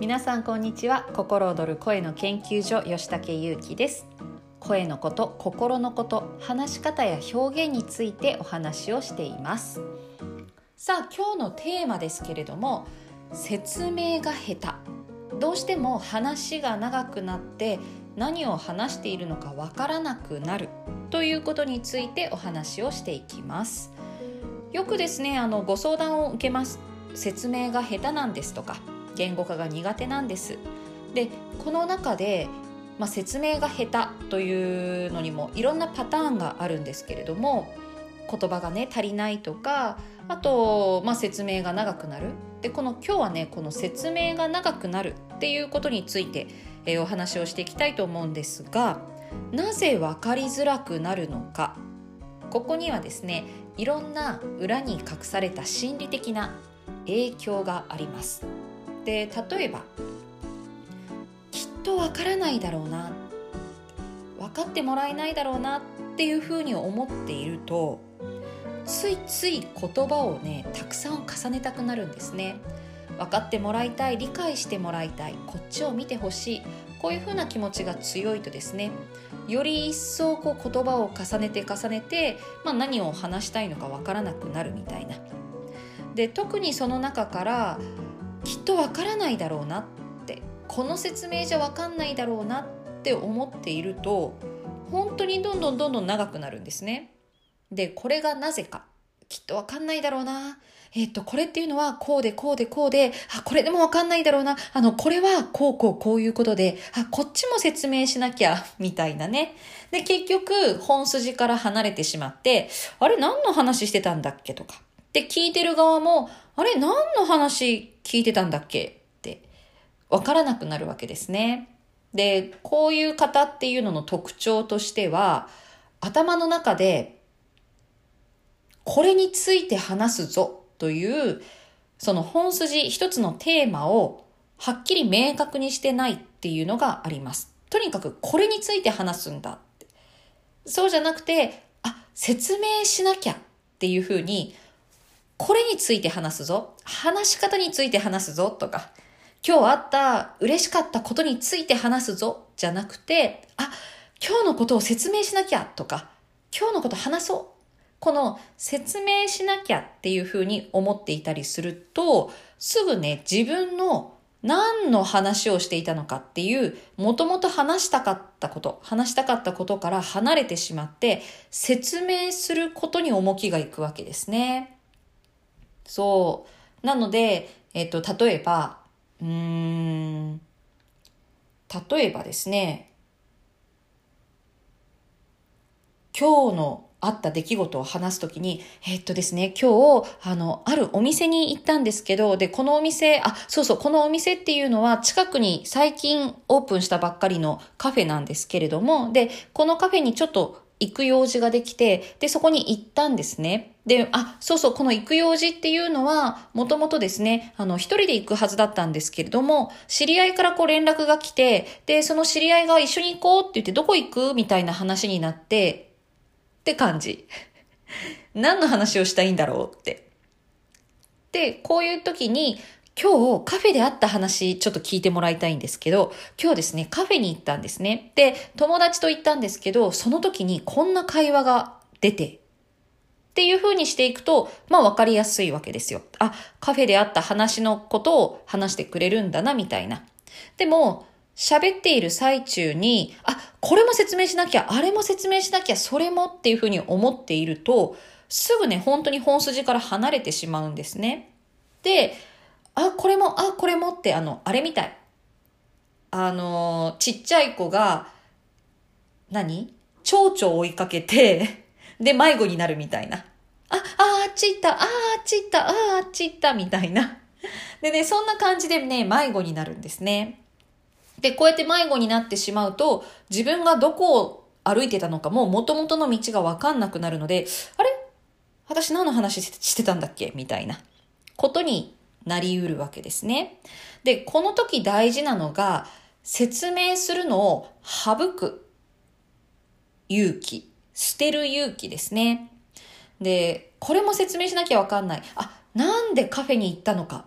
皆さんこんにちは。心躍る声の研究所吉武優希です。声のこと心のこと話し方や表現についてお話をしています。さあ今日のテーマですけれども説明が下手。どうしても話が長くなって何を話しているのかわからなくなる。ということについてお話をしていきます。よくですねあのご相談を受けます。説明が下手なんですとか言語化が苦手なんです。でこの中で、まあ、説明が下手というのにもいろんなパターンがあるんですけれども言葉がね足りないとかあと、まあ、説明が長くなる。でこの今日はねこの説明が長くなるっていうことについて、えー、お話をしていきたいと思うんですがなぜ分かりづらくなるのか。ここにはですねいろんな裏に隠された心理的な影響があります。で例えばきっとわからないだろうな。分かってもらえないだろうな。っていうふうに思っているとついつい言葉をねたくさん重ねたくなるんですね。分かってもらいたい理解してもらいたいこっちを見てほしい。こういうふうな気持ちが強いとですねより一層こう言葉を重ねて重ねて、まあ、何を話したいのか分からなくなるみたいな。で特にその中からきっとわからないだろうなってこの説明じゃわかんないだろうなって思っていると本当にどんどんどんどん長くなるんですね。でこれがなぜかきっとわかんないだろうなえっ、と、これっていうのは、こうで、こうで、こうで、あ、これでもわかんないだろうな。あの、これは、こう、こう、こういうことで、あ、こっちも説明しなきゃ、みたいなね。で、結局、本筋から離れてしまって、あれ、何の話してたんだっけとか。で、聞いてる側も、あれ、何の話聞いてたんだっけ？って、わからなくなるわけですね。で、こういう方っていうのの特徴としては、頭の中で、これについて話すぞというその本筋一つのテーマをはっきり明確にしてないっていうのがあります。とにかくこれについて話すんだって。そうじゃなくて、あ、説明しなきゃっていうふうに、これについて話すぞ。話し方について話すぞとか、今日あった嬉しかったことについて話すぞじゃなくて、あ、今日のことを説明しなきゃとか、今日のこと話そうこの説明しなきゃっていうふうに思っていたりすると、すぐね、自分の何の話をしていたのかっていう、もともと話したかったこと、話したかったことから離れてしまって、説明することに重きがいくわけですね。そう。なので、えっと、例えば、うーん、例えばですね、今日のあった出来事を話すときに、えっとですね、今日、あの、あるお店に行ったんですけど、で、このお店、あ、そうそう、このお店っていうのは近くに最近オープンしたばっかりのカフェなんですけれども、で、このカフェにちょっと行く用事ができて、で、そこに行ったんですね。で、あ、そうそう、この行く用事っていうのは、もともとですね、あの、一人で行くはずだったんですけれども、知り合いからこう連絡が来て、で、その知り合いが一緒に行こうって言って、どこ行くみたいな話になって、って感じ。何の話をしたいんだろうって。で、こういう時に、今日カフェで会った話ちょっと聞いてもらいたいんですけど、今日ですね、カフェに行ったんですね。で、友達と行ったんですけど、その時にこんな会話が出て、っていう風にしていくと、まあ分かりやすいわけですよ。あ、カフェで会った話のことを話してくれるんだな、みたいな。でも、喋っている最中に、あ、これも説明しなきゃ、あれも説明しなきゃ、それもっていうふうに思っていると、すぐね、本当に本筋から離れてしまうんですね。で、あ、これも、あ、これもって、あの、あれみたい。あの、ちっちゃい子が、何？蝶々追いかけて、で、迷子になるみたいな。あ、あ、あっち行った、あ、あっち行った、あ、あっち行った、みたいな。でね、そんな感じでね、迷子になるんですね。で、こうやって迷子になってしまうと、自分がどこを歩いてたのかも元々の道がわかんなくなるので、あれ？私何の話してたんだっけ？みたいなことになりうるわけですね。で、この時大事なのが、説明するのを省く勇気、捨てる勇気ですね。で、これも説明しなきゃわかんない。あ、なんでカフェに行ったのか。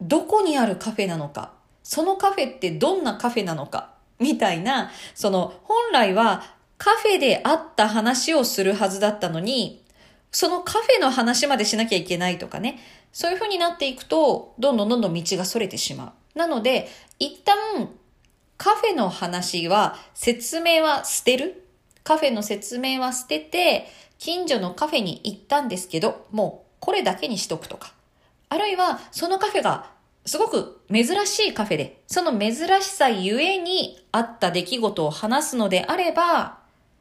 どこにあるカフェなのか。そのカフェってどんなカフェなのかみたいな、その本来はカフェであった話をするはずだったのに、そのカフェの話までしなきゃいけないとかね。そういう風になっていくと、どんどんどんどん道が逸れてしまう。なので、一旦カフェの話は説明は捨てる。カフェの説明は捨てて、近所のカフェに行ったんですけど、もうこれだけにしとくとか。あるいは、そのカフェがすごく珍しいカフェで、その珍しさゆえにあった出来事を話すのであれば、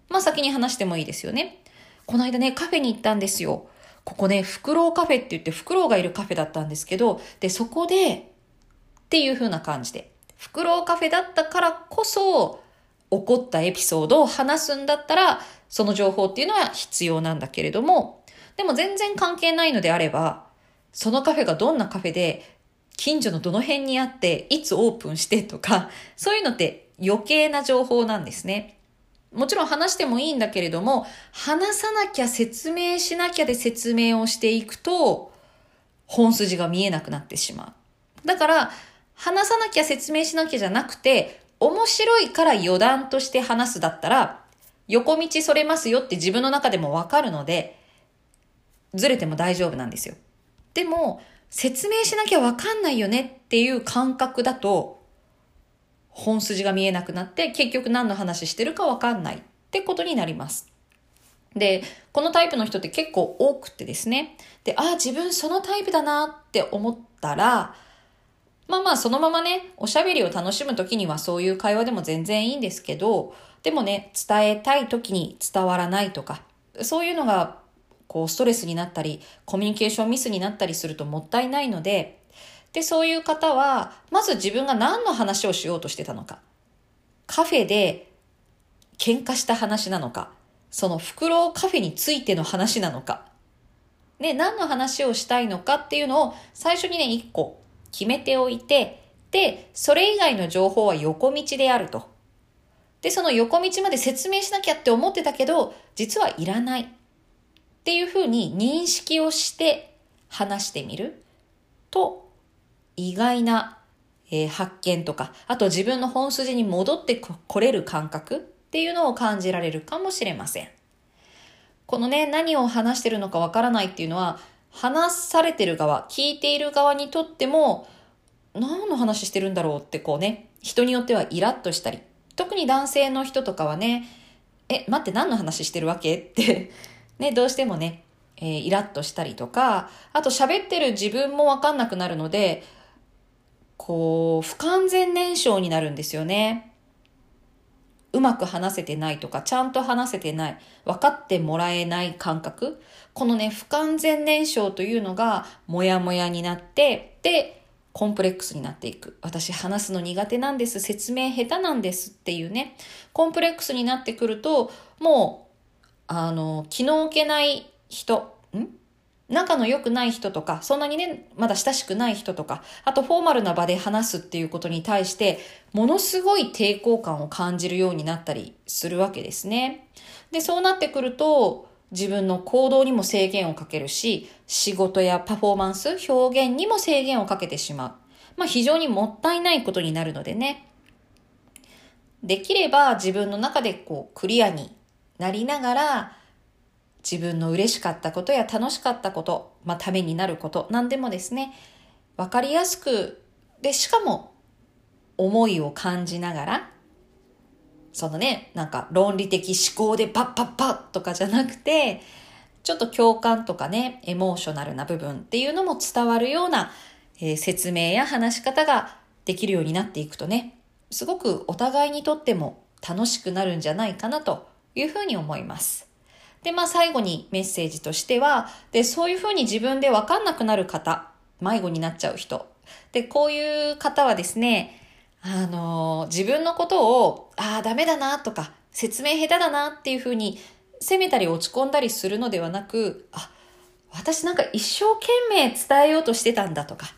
まあ先に話してもいいですよね。この間ね、カフェに行ったんですよ。ここね、フクロウカフェって言ってフクロウがいるカフェだったんですけど、で、そこで、っていう風な感じで、フクロウカフェだったからこそ、起こったエピソードを話すんだったら、その情報っていうのは必要なんだけれども、でも全然関係ないのであれば、そのカフェがどんなカフェで、近所のどの辺にあって、いつオープンしてとか、そういうのって余計な情報なんですね。もちろん話してもいいんだけれども、話さなきゃ説明しなきゃで説明をしていくと、本筋が見えなくなってしまう。だから、話さなきゃ説明しなきゃじゃなくて、面白いから余談として話すだったら、横道それますよって自分の中でもわかるので、ずれても大丈夫なんですよ。でも、説明しなきゃわかんないよねっていう感覚だと、本筋が見えなくなって結局何の話してるかわかんないってことになります。で、このタイプの人って結構多くてですね。で、ああ、自分そのタイプだなって思ったら、まあまあそのままね、おしゃべりを楽しむときにはそういう会話でも全然いいんですけど、でもね、伝えたいときに伝わらないとか、そういうのがこうストレスになったり、コミュニケーションミスになったりするともったいないので、で、そういう方は、まず自分が何の話をしようとしてたのか。カフェで喧嘩した話なのか。その袋カフェについての話なのか。ね、何の話をしたいのかっていうのを最初にね、一個決めておいて、で、それ以外の情報は横道であると。で、その横道まで説明しなきゃって思ってたけど、実はいらない。っていうふうに認識をして話してみると意外な、えー、発見とか、あと自分の本筋に戻ってこれる感覚っていうのを感じられるかもしれません。このね、何を話してるのかわからないっていうのは、話されてる側、聞いている側にとっても、何の話してるんだろうってこうね、人によってはイラッとしたり、特に男性の人とかはね、え、待って何の話してるわけって ね、どうしてもね、えー、イラッとしたりとか、あと喋ってる自分もわかんなくなるので、こう、不完全燃焼になるんですよね。うまく話せてないとか、ちゃんと話せてない、分かってもらえない感覚。このね、不完全燃焼というのが、もやもやになって、で、コンプレックスになっていく。私話すの苦手なんです。説明下手なんですっていうね。コンプレックスになってくると、もう、あの、気の置けない人、仲の良くない人とか、そんなにね、まだ親しくない人とか、あとフォーマルな場で話すっていうことに対して、ものすごい抵抗感を感じるようになったりするわけですね。で、そうなってくると、自分の行動にも制限をかけるし、仕事やパフォーマンス、表現にも制限をかけてしまう。まあ非常にもったいないことになるのでね。できれば自分の中でこうクリアになりながら、自分の嬉しかったことや楽しかったこと、まあ、ためになること、何でもですね、わかりやすく、で、しかも、思いを感じながら、そのね、なんか論理的思考でパッパッパッとかじゃなくて、ちょっと共感とかね、エモーショナルな部分っていうのも伝わるような、えー、説明や話し方ができるようになっていくとね、すごくお互いにとっても楽しくなるんじゃないかなというふうに思います。で、まあ最後にメッセージとしては、で、そういうふうに自分でわかんなくなる方、迷子になっちゃう人。で、こういう方はですね、あの、自分のことを、ああ、ダメだなとか、説明下手だなっていうふうに責めたり落ち込んだりするのではなく、あ、私なんか一生懸命伝えようとしてたんだとか、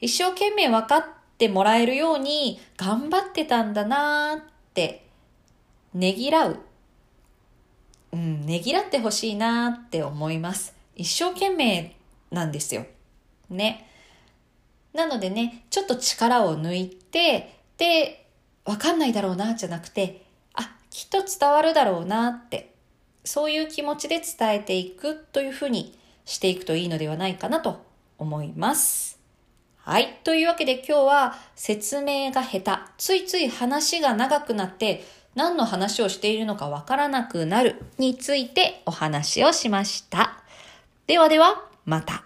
一生懸命分かってもらえるように頑張ってたんだなってねぎらううん、ねぎらってほしいなって思います。一生懸命なんですよ。ね。なのでね、ちょっと力を抜いて、で、わかんないだろうな、じゃなくて、あ、きっと伝わるだろうなって、そういう気持ちで伝えていくというふうにしていくといいのではないかなと思います。はい。というわけで今日は説明が下手。ついつい話が長くなって何の話をしているのかわからなくなるについてお話をしました。ではでは、また。